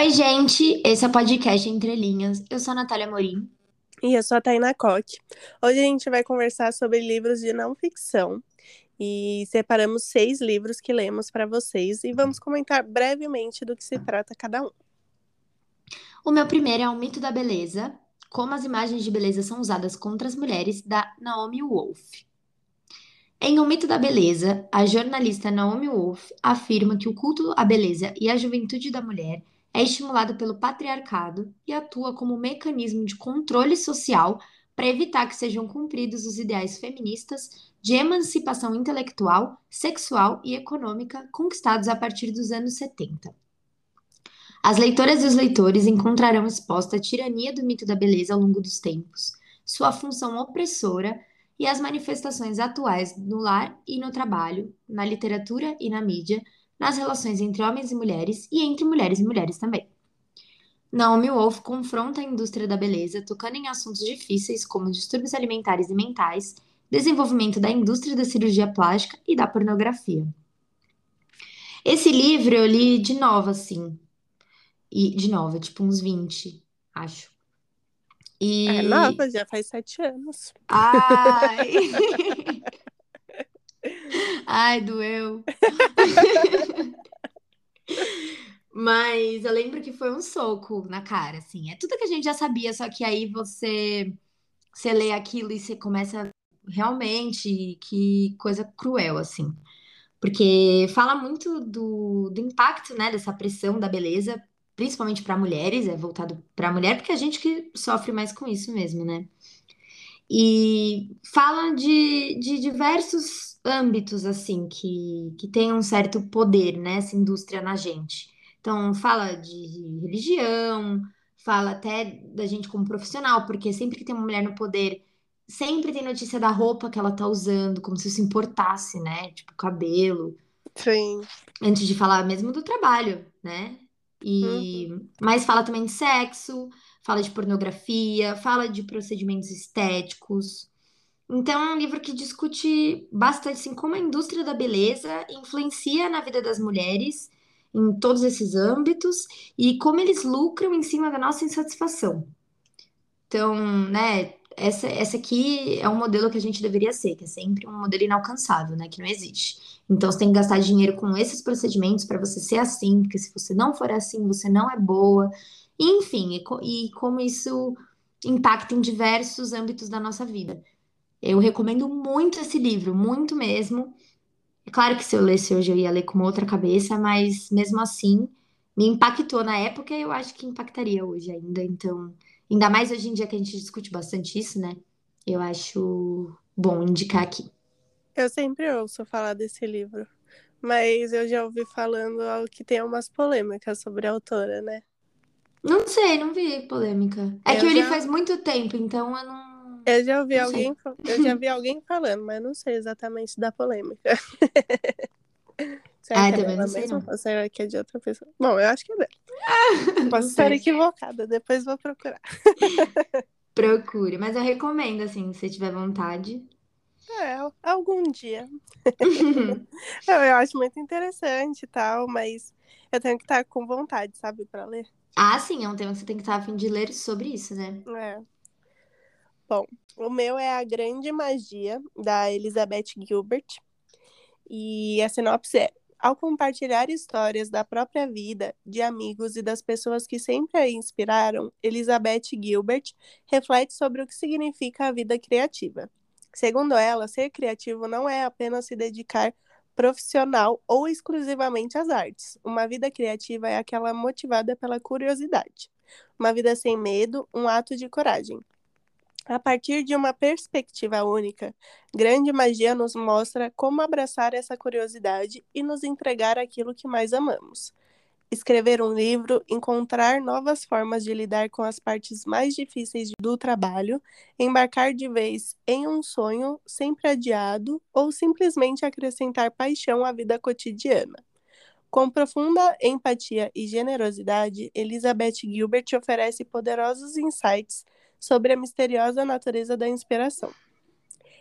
Oi, gente, esse é o podcast Entre Linhas. Eu sou a Natália Morim. E eu sou a Tainá Coque. Hoje a gente vai conversar sobre livros de não ficção. E separamos seis livros que lemos para vocês e vamos comentar brevemente do que se trata cada um. O meu primeiro é O Mito da Beleza, como as imagens de beleza são usadas contra as mulheres, da Naomi Wolf. Em O Mito da Beleza, a jornalista Naomi Wolf afirma que o culto à beleza e à juventude da mulher é estimulado pelo patriarcado e atua como mecanismo de controle social para evitar que sejam cumpridos os ideais feministas de emancipação intelectual, sexual e econômica conquistados a partir dos anos 70. As leitoras e os leitores encontrarão exposta a tirania do mito da beleza ao longo dos tempos, sua função opressora e as manifestações atuais no lar e no trabalho, na literatura e na mídia, nas relações entre homens e mulheres e entre mulheres e mulheres também. Naomi Wolf confronta a indústria da beleza, tocando em assuntos difíceis como distúrbios alimentares e mentais, desenvolvimento da indústria da cirurgia plástica e da pornografia. Esse livro eu li de novo, assim. E de novo, tipo uns 20, acho. E... É nova, já faz sete anos. Ai! Ai, doeu. Mas eu lembro que foi um soco na cara, assim. É tudo que a gente já sabia, só que aí você, você lê aquilo e você começa realmente que coisa cruel, assim. Porque fala muito do, do impacto, né, dessa pressão da beleza principalmente para mulheres, é voltado para mulher, porque é a gente que sofre mais com isso mesmo, né? E fala de, de diversos âmbitos, assim, que, que tem um certo poder, né, essa indústria na gente. Então, fala de religião, fala até da gente como profissional, porque sempre que tem uma mulher no poder, sempre tem notícia da roupa que ela tá usando, como se isso importasse, né? Tipo, cabelo. Sim. Antes de falar mesmo do trabalho, né? E uhum. mas fala também de sexo, fala de pornografia, fala de procedimentos estéticos. Então é um livro que discute bastante assim, como a indústria da beleza influencia na vida das mulheres em todos esses âmbitos e como eles lucram em cima da nossa insatisfação. Então, né, essa, essa aqui é um modelo que a gente deveria ser, que é sempre um modelo inalcançável, né? Que não existe. Então você tem que gastar dinheiro com esses procedimentos para você ser assim, porque se você não for assim, você não é boa. Enfim, e, e como isso impacta em diversos âmbitos da nossa vida. Eu recomendo muito esse livro, muito mesmo. É claro que se eu lesse hoje eu ia ler com uma outra cabeça, mas mesmo assim me impactou na época e eu acho que impactaria hoje ainda. Então, Ainda mais hoje em dia que a gente discute bastante isso, né? Eu acho bom indicar aqui. Eu sempre ouço falar desse livro, mas eu já ouvi falando que tem umas polêmicas sobre a autora, né? Não sei, não vi polêmica. É eu que eu li faz muito tempo, então eu não. Eu já ouvi não alguém, eu já vi alguém falando, mas não sei exatamente da polêmica. Será ah, que é também não sei mesmo? não. Ou será que é de outra pessoa? Bom, eu acho que é dela. Posso estar equivocada, depois vou procurar. Procure, mas eu recomendo, assim, se tiver vontade. É, algum dia. eu, eu acho muito interessante e tal, mas eu tenho que estar com vontade, sabe, para ler. Ah, sim, é um tema que você tem que estar a fim de ler sobre isso, né? É. Bom, o meu é A Grande Magia, da Elizabeth Gilbert. E a sinopse é: ao compartilhar histórias da própria vida, de amigos e das pessoas que sempre a inspiraram, Elizabeth Gilbert reflete sobre o que significa a vida criativa. Segundo ela, ser criativo não é apenas se dedicar profissional ou exclusivamente às artes. Uma vida criativa é aquela motivada pela curiosidade. Uma vida sem medo, um ato de coragem. A partir de uma perspectiva única, Grande Magia nos mostra como abraçar essa curiosidade e nos entregar aquilo que mais amamos. Escrever um livro, encontrar novas formas de lidar com as partes mais difíceis do trabalho, embarcar de vez em um sonho sempre adiado ou simplesmente acrescentar paixão à vida cotidiana. Com profunda empatia e generosidade, Elizabeth Gilbert oferece poderosos insights sobre a misteriosa natureza da inspiração.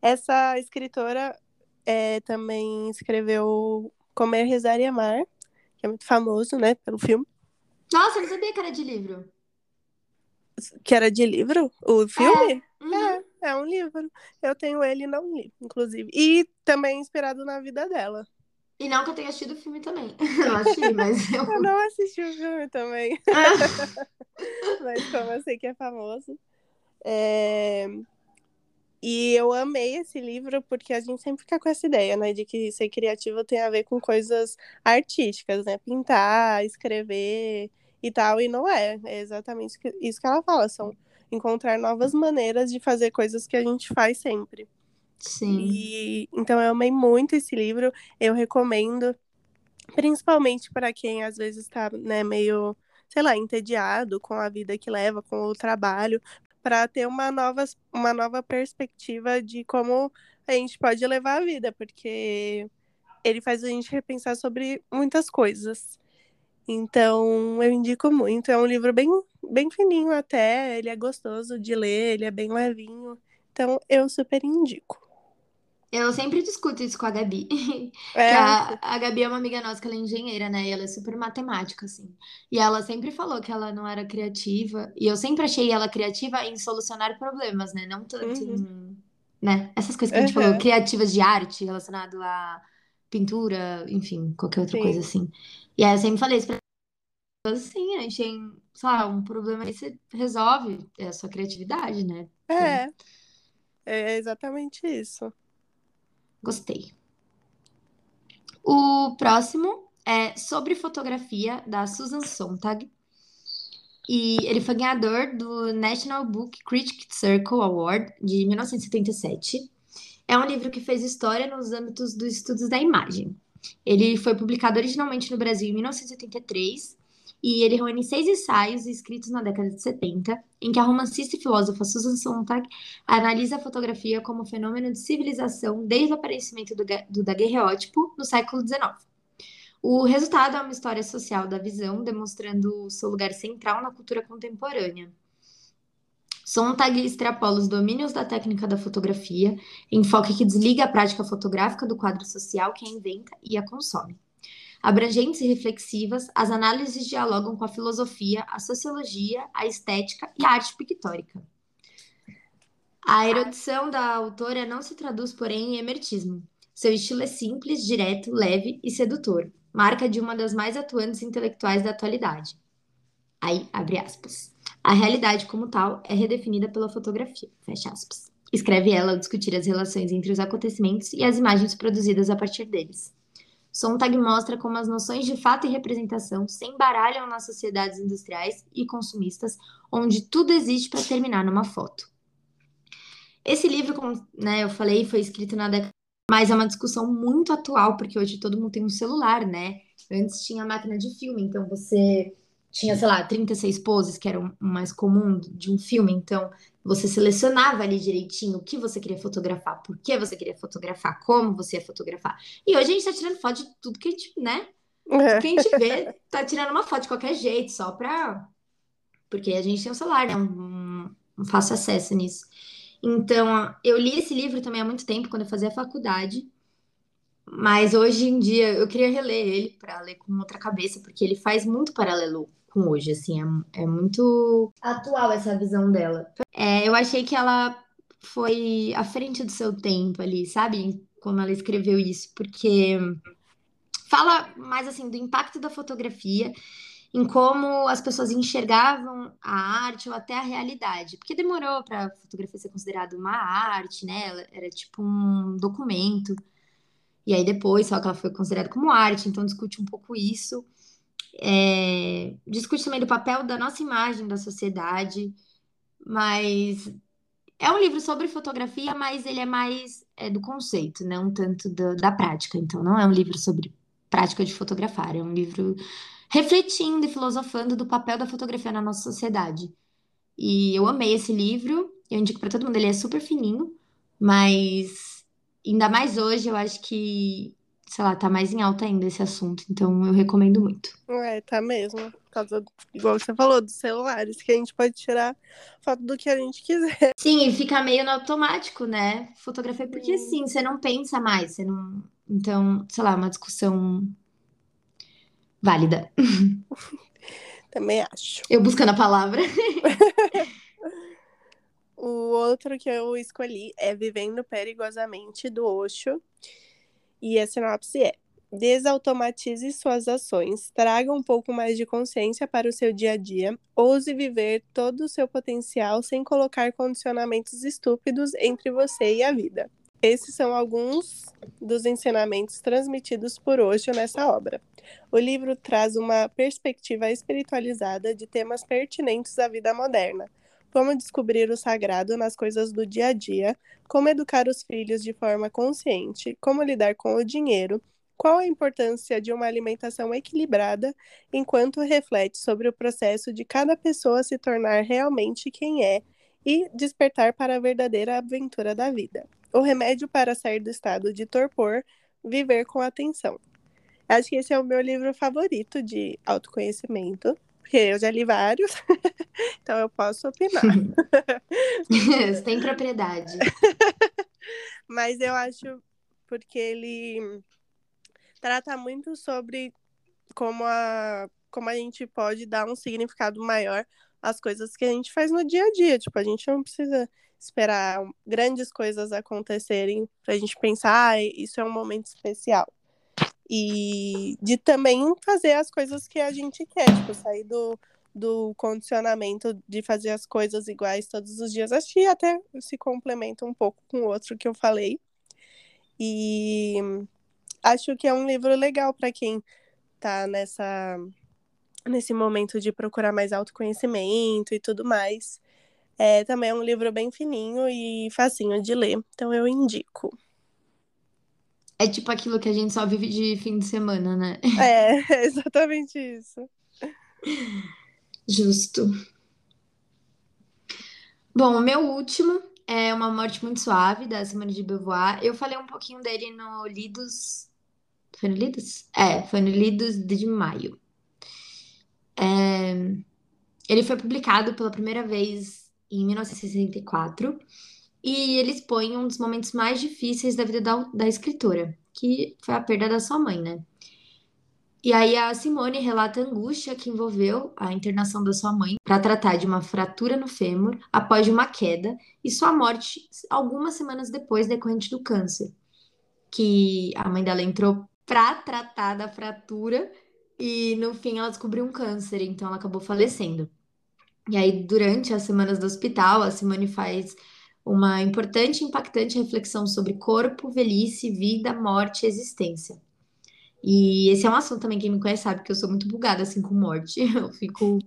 Essa escritora é, também escreveu Comer, Rezar e Amar, que é muito famoso, né, pelo filme. Nossa, eu não sabia que era de livro. Que era de livro? O filme? Uhum. É, é um livro. Eu tenho ele e não li, inclusive. E também inspirado na vida dela. E não que eu tenha assistido o filme também. Eu achei, mas eu. Eu não assisti o filme também, Ah, mas como eu sei que é famoso. É, E eu amei esse livro porque a gente sempre fica com essa ideia, né, de que ser criativo tem a ver com coisas artísticas, né, pintar, escrever e tal, e não é. É exatamente isso que- ela fala, são encontrar novas maneiras de fazer coisas que a gente faz sempre. Sim. E então eu amei muito esse livro, eu recomendo, principalmente para quem às vezes está, né, meio, sei lá, entediado com a vida que leva, com o trabalho, para ter uma nova, uma nova perspectiva de como a gente pode levar a vida, porque ele faz a gente repensar sobre muitas coisas. Então, eu indico muito. É um livro bem, bem fininho até, ele é gostoso de ler, ele é bem levinho. Então, eu super indico. Eu sempre discuto isso com a Gabi. É, a, a Gabi é uma amiga nossa que ela é engenheira, né? E ela é super matemática, assim. E ela sempre falou que ela não era criativa. E eu sempre achei ela criativa em solucionar problemas, né? Não tanto Uhum. em, né? Essas coisas que a gente falou, Aham. criativas de arte, relacionado a pintura, enfim, qualquer outra coisa Sim. assim. E aí eu sempre falei isso pra assim, a gente tem, sei lá, um problema aí, você resolve. É a sua criatividade, né? Então, É, é exatamente isso. Gostei. O próximo é sobre fotografia, da Susan Sontag. E ele foi ganhador do National Book Critic Circle Award de 1977. É um livro que fez história nos âmbitos dos estudos da imagem. Ele foi publicado originalmente no Brasil em 1983 e ele reúne seis ensaios escritos na década de 70, em que a romancista e filósofa Susan Sontag analisa a fotografia como fenômeno de civilização desde o aparecimento do, do daguerreótipo no século XIX. O resultado é uma história social da visão, demonstrando seu lugar central na cultura contemporânea. Sontag extrapola os domínios da técnica da fotografia, enfoque que desliga a prática fotográfica do quadro social que a inventa e a consome. Abrangentes e reflexivas, as análises dialogam com a filosofia, a sociologia, a estética e a arte pictórica. A erudição da autora não se traduz, porém, em emertismo. Seu estilo é simples, direto, leve e sedutor, marca de uma das mais atuantes intelectuais da atualidade. Aí, abre aspas. A realidade como tal é redefinida pela fotografia, fecha aspas. Escreve ela ao discutir as relações entre os acontecimentos e as imagens produzidas a partir deles. Sontag mostra como as noções de fato e representação se embaralham nas sociedades industriais e consumistas, onde tudo existe para terminar numa foto. Esse livro, como né, eu falei, foi escrito na década, mas é uma discussão muito atual, porque hoje todo mundo tem um celular, né? Antes tinha máquina de filme, então você tinha, sei lá, 36 poses, que era o mais comum de um filme, então você selecionava ali direitinho o que você queria fotografar, por que você queria fotografar, como você ia fotografar. E hoje a gente tá tirando foto de tudo que a gente, né? É, Tudo que a gente vê, tá tirando uma foto de qualquer jeito, só pra. Porque a gente tem um celular, né? Um, um fácil acesso nisso. Então, eu li esse livro também há muito tempo, quando eu fazia faculdade. Mas hoje em dia eu queria reler ele para ler com outra cabeça, porque ele faz muito paralelo com hoje, assim, é, é muito atual essa visão dela. É, eu achei que ela foi à frente do seu tempo ali, sabe? Como ela escreveu isso, porque fala mais assim do impacto da fotografia em como as pessoas enxergavam a arte ou até a realidade, porque demorou para a fotografia ser considerada uma arte, né? Ela era tipo um documento. E aí depois só que ela foi considerada como arte, então discute um pouco isso. É, discute também do papel da nossa imagem da sociedade, mas é um livro sobre fotografia, mas ele é mais é, do conceito, não tanto da, da prática. Então não é um livro sobre prática de fotografar, é um livro refletindo e filosofando do papel da fotografia na nossa sociedade. E eu amei esse livro, eu indico para todo mundo, ele é super fininho, mas ainda mais hoje, eu acho que, sei lá, tá mais em alta ainda esse assunto, então eu recomendo muito. É, tá mesmo. Por causa, igual você falou, dos celulares, que a gente pode tirar foto do que a gente quiser. Sim, e fica meio no automático, né? Fotografia, porque Sim. assim, você não pensa mais, você não. Então, sei lá, uma discussão válida. Também acho. Eu buscando a palavra. o outro que eu escolhi é Vivendo Perigosamente, do Osho. E a sinopse é: Desautomatize suas ações, traga um pouco mais de consciência para o seu dia a dia, ouse viver todo o seu potencial sem colocar condicionamentos estúpidos entre você e a vida. Esses são alguns dos ensinamentos transmitidos por Osho nessa obra. O livro traz uma perspectiva espiritualizada de temas pertinentes à vida moderna, como descobrir o sagrado nas coisas do dia a dia, como educar os filhos de forma consciente, como lidar com o dinheiro, qual a importância de uma alimentação equilibrada enquanto reflete sobre o processo de cada pessoa se tornar realmente quem é e despertar para a verdadeira aventura da vida? O remédio para sair do estado de torpor, viver com atenção. Acho que esse é o meu livro favorito de autoconhecimento, porque eu já li vários, então eu posso opinar. Você tem propriedade. Mas eu acho porque ele trata muito sobre como a, como a gente pode dar um significado maior às coisas que a gente faz no dia a dia. Tipo, a gente não precisa esperar grandes coisas acontecerem para a gente pensar, ah, isso é um momento especial. E de também fazer as coisas que a gente quer, tipo, sair do, do condicionamento de fazer as coisas iguais todos os dias. Acho que até se complementa um pouco com o outro que eu falei. E acho que é um livro legal para quem tá nessa nesse momento de procurar mais autoconhecimento e tudo mais. É, também é um livro bem fininho e facinho de ler, então eu indico. É tipo aquilo que a gente só vive de fim de semana, né? É, é exatamente isso. Justo. Bom, o meu último é Uma Morte Muito Suave, da Simone de Beauvoir. Eu falei um pouquinho dele no Lidos foi no Lidos? É, foi no Lidos de maio. É, ele foi publicado pela primeira vez em 1964 e ele expõe um dos momentos mais difíceis da vida da, da escritora, que foi a perda da sua mãe, né? E aí a Simone relata a angústia que envolveu a internação da sua mãe para tratar de uma fratura no fêmur após uma queda e sua morte algumas semanas depois decorrente do câncer, que a mãe dela entrou para tratar da fratura e no fim ela descobriu um câncer, então ela acabou falecendo. E aí, durante as semanas do hospital, a Simone faz uma importante e impactante reflexão sobre corpo, velhice, vida, morte e existência. E esse é um assunto também, quem me conhece sabe que eu sou muito bugada, assim, com morte. Eu fico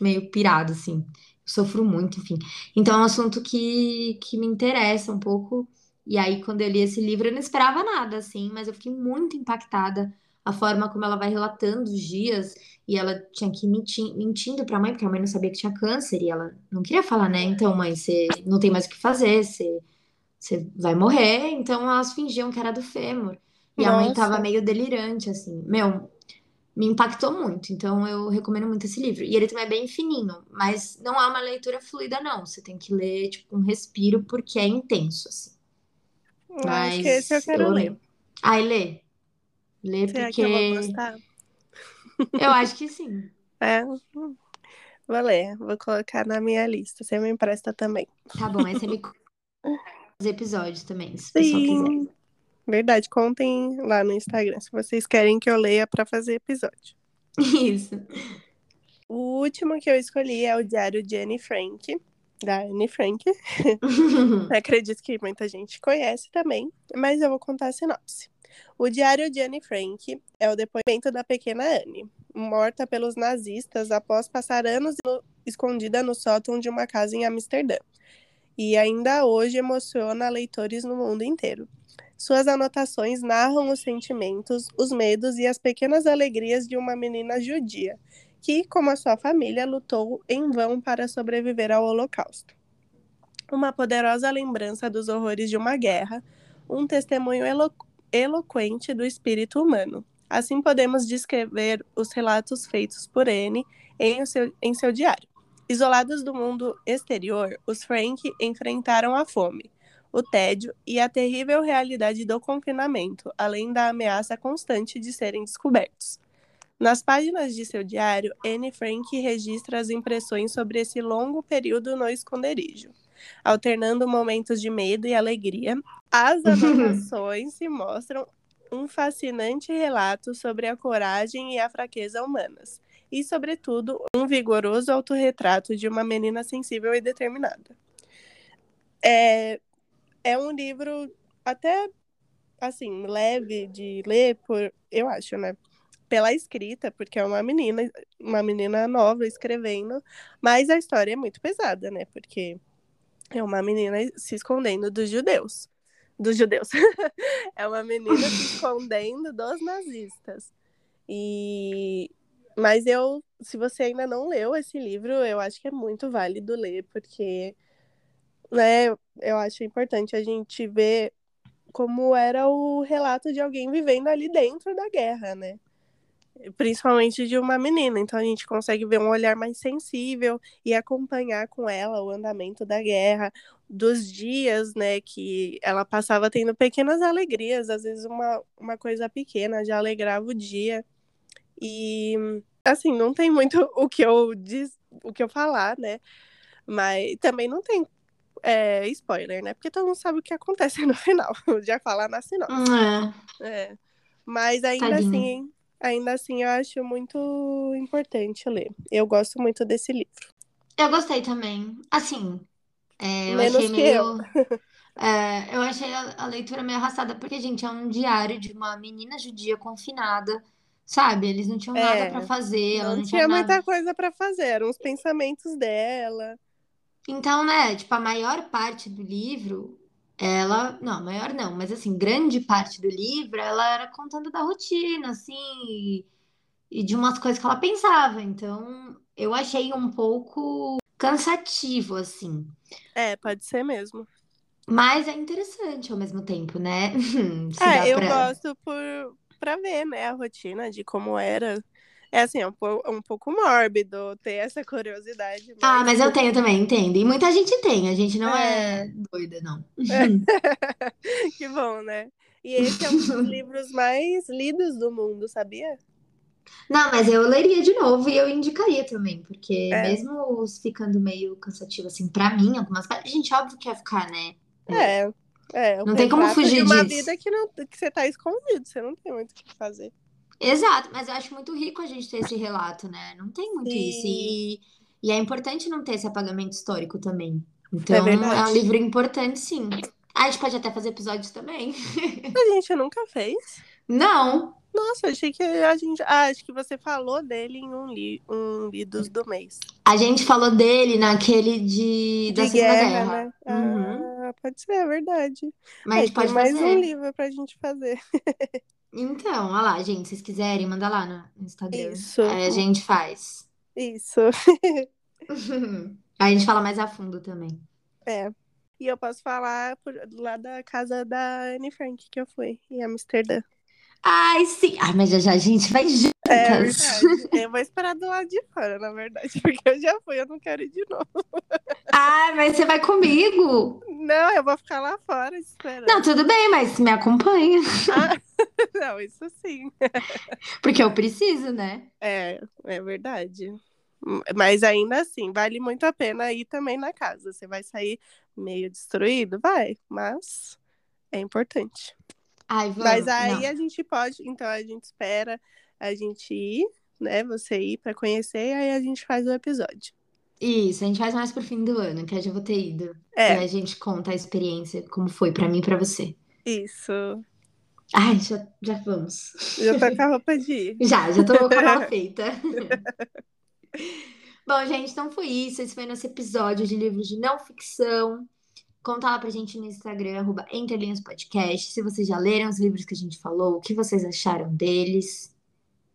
meio pirada, assim. Sofro muito, enfim. Então é um assunto que, que me interessa um pouco e aí, quando eu li esse livro, eu não esperava nada, assim, mas eu fiquei muito impactada a forma como ela vai relatando os dias e ela tinha que ir menti mentindo para a mãe, porque a mãe não sabia que tinha câncer e ela não queria falar, né? Então, mãe, você não tem mais o que fazer, você, você vai morrer. Então, elas fingiam que era do fêmur. E a mãe tava meio delirante, assim. Meu, me impactou muito. Então, eu recomendo muito esse livro. E ele também é bem fininho, mas não é uma leitura fluida, não. Você tem que ler, tipo, um respiro, porque é intenso, assim. Mas acho que esse eu quero eu... ler. Ai, lê. Lê Será porque. Que eu, vou gostar? eu acho que sim. É. Vou ler, vou colocar na minha lista. Você me empresta também. Tá bom, aí você me os episódios também, se pessoal quiser. Verdade, contem lá no Instagram se vocês querem que eu leia para fazer episódio. Isso. O último que eu escolhi é o Diário de Anne Frank da Anne Frank. Acredito que muita gente conhece também, mas eu vou contar a sinopse. O Diário de Anne Frank é o depoimento da pequena Anne, morta pelos nazistas após passar anos escondida no sótão de uma casa em Amsterdã. E ainda hoje emociona leitores no mundo inteiro. Suas anotações narram os sentimentos, os medos e as pequenas alegrias de uma menina judia que, como a sua família, lutou em vão para sobreviver ao Holocausto. Uma poderosa lembrança dos horrores de uma guerra, um testemunho elo eloquente do espírito humano. Assim podemos descrever os relatos feitos por N em em seu diário. Isolados do mundo exterior, os Frank enfrentaram a fome, o tédio e a terrível realidade do confinamento, além da ameaça constante de serem descobertos. Nas páginas de seu diário, Anne Frank registra as impressões sobre esse longo período no esconderijo, alternando momentos de medo e alegria. As anotações se mostram um fascinante relato sobre a coragem e a fraqueza humanas, e, sobretudo, um vigoroso autorretrato de uma menina sensível e determinada. É, é um livro até assim, leve de ler, por, eu acho, né? Pela escrita, porque é uma menina, uma menina nova escrevendo, mas a história é muito pesada, né? Porque é uma menina se escondendo dos judeus. Dos judeus. é uma menina se escondendo dos nazistas. E mas eu, se você ainda não leu esse livro, eu acho que é muito válido ler, porque né, eu acho importante a gente ver como era o relato de alguém vivendo ali dentro da guerra, né? Principalmente de uma menina. Então a gente consegue ver um olhar mais sensível e acompanhar com ela o andamento da guerra, dos dias, né, que ela passava tendo pequenas alegrias, às vezes uma, uma coisa pequena já alegrava o dia. E assim, não tem muito o que eu diz, o que eu falar, né? Mas também não tem é, spoiler, né? Porque todo mundo sabe o que acontece no final. Já falar na sinopse. É. é. Mas ainda Tadinha. assim, ainda assim, eu acho muito importante ler. Eu gosto muito desse livro. Eu gostei também. Assim, é, eu Menos achei meio. Eu. é, eu achei a, a, leitura meio arrastada, porque, gente, é um diário de uma menina judia confinada. Sabe? Eles não tinham nada para fazer. Não, não tinha, tinha muita nada... coisa para fazer. Eram os pensamentos dela. Então, né, tipo, a maior parte do livro, ela. Não, maior não, mas assim, grande parte do livro, ela era contando da rotina, assim, e, e de umas coisas que ela pensava. Então, eu achei um pouco cansativo, assim. É, pode ser mesmo. Mas é interessante ao mesmo tempo, né? É, eu pra... gosto por, pra ver, né, a rotina de como era é assim, é um, po um pouco mórbido ter essa curiosidade. Mas... Ah, mas eu tenho também, entende? E muita gente tem, a gente não é, é doida, não. que bom, né? E esse é um dos livros mais lidos do mundo, sabia? Não, mas eu leria de novo e eu indicaria também, porque é. mesmo ficando meio cansativo, assim, pra mim, algumas partes, gente, óbvio que ia ficar, né? É, é. Não tem como fugir de uma disso. vida que, não, que você tá escondido, você não tem muito o que fazer. Exato, mas eu acho muito rico a gente ter esse relato, né? Não tem muito Sim. isso. E, e é importante não ter esse apagamento histórico também. Então, é, é um livro importante, sim. Ah, a gente pode até fazer episódios também. A gente nunca fez. Não. Nossa, achei que a gente. Ah, acho que você falou dele em um, li... um Lidos do mês. A gente falou dele naquele de, de da Segunda Guerra. Guerra. Né? Uhum. Ah, pode ser, é verdade. Mas gente pode mais fazer. um livro pra gente fazer. Então, olha lá, gente, se vocês quiserem, manda lá no Instagram. Isso. Aí a gente faz. Isso. Aí a gente fala mais a fundo também. É. E eu posso falar por, lá da casa da Anne Frank que eu fui, em Amsterdã. Ai, sim. Ai, mas já já a gente vai juntas. É verdade. Eu vou esperar do lado de fora, na verdade, porque eu já fui, eu não quero ir de novo. Ai, mas você vai comigo? Não, eu vou ficar lá fora esperando. Não, tudo bem, mas me acompanha. Ah, não, isso sim. Porque eu preciso, né? É, é verdade. Mas ainda assim, vale muito a pena ir também na casa. Você vai sair meio destruído? Vai, mas é importante. Ai, vamos. Mas aí Não. a gente pode, então a gente espera a gente ir, né? Você ir para conhecer, e aí a gente faz o episódio. Isso, a gente faz mais pro fim do ano, que eu já vou ter ido. É. E a gente conta a experiência, como foi para mim e pra você. Isso. Ai, já, já vamos. Já tá com a roupa de ir. Já, já tô com a mala feita. Bom, gente, então foi isso. Esse foi nosso episódio de livros de não ficção. Conta lá pra gente no Instagram, arroba Podcast, se vocês já leram os livros que a gente falou, o que vocês acharam deles.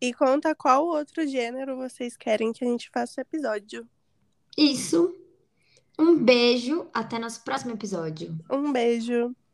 E conta qual outro gênero vocês querem que a gente faça episódio. Isso. Um beijo, até nosso próximo episódio. Um beijo.